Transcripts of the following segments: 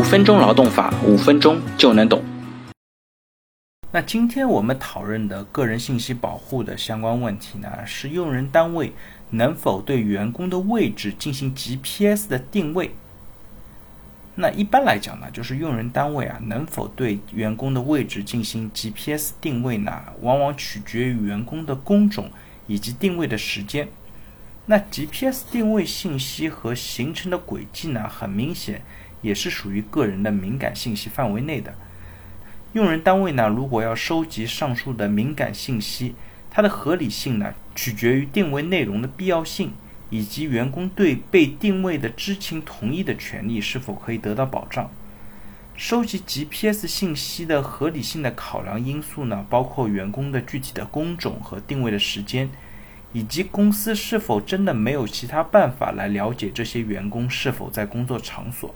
五分钟劳动法，五分钟就能懂。那今天我们讨论的个人信息保护的相关问题呢，是用人单位能否对员工的位置进行 GPS 的定位？那一般来讲呢，就是用人单位啊能否对员工的位置进行 GPS 定位呢，往往取决于员工的工种以及定位的时间。那 GPS 定位信息和行程的轨迹呢，很明显也是属于个人的敏感信息范围内的。用人单位呢，如果要收集上述的敏感信息，它的合理性呢，取决于定位内容的必要性，以及员工对被定位的知情同意的权利是否可以得到保障。收集 GPS 信息的合理性的考量因素呢，包括员工的具体的工种和定位的时间。以及公司是否真的没有其他办法来了解这些员工是否在工作场所？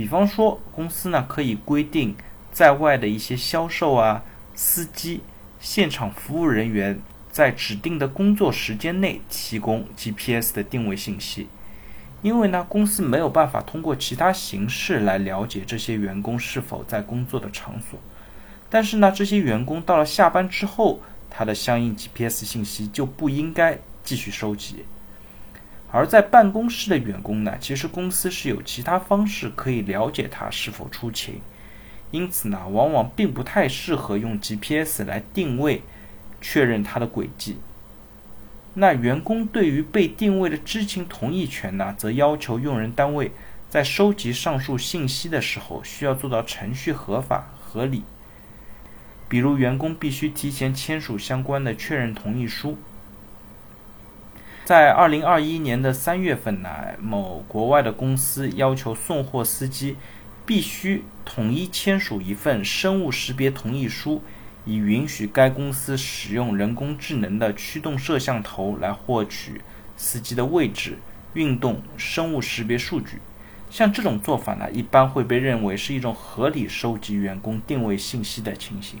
比方说，公司呢可以规定在外的一些销售啊、司机、现场服务人员在指定的工作时间内提供 GPS 的定位信息，因为呢公司没有办法通过其他形式来了解这些员工是否在工作的场所。但是呢，这些员工到了下班之后。他的相应 GPS 信息就不应该继续收集，而在办公室的员工呢，其实公司是有其他方式可以了解他是否出勤，因此呢，往往并不太适合用 GPS 来定位确认他的轨迹。那员工对于被定位的知情同意权呢，则要求用人单位在收集上述信息的时候，需要做到程序合法合理。比如，员工必须提前签署相关的确认同意书。在二零二一年的三月份呢，某国外的公司要求送货司机必须统一签署一份生物识别同意书，以允许该公司使用人工智能的驱动摄像头来获取司机的位置、运动、生物识别数据。像这种做法呢，一般会被认为是一种合理收集员工定位信息的情形。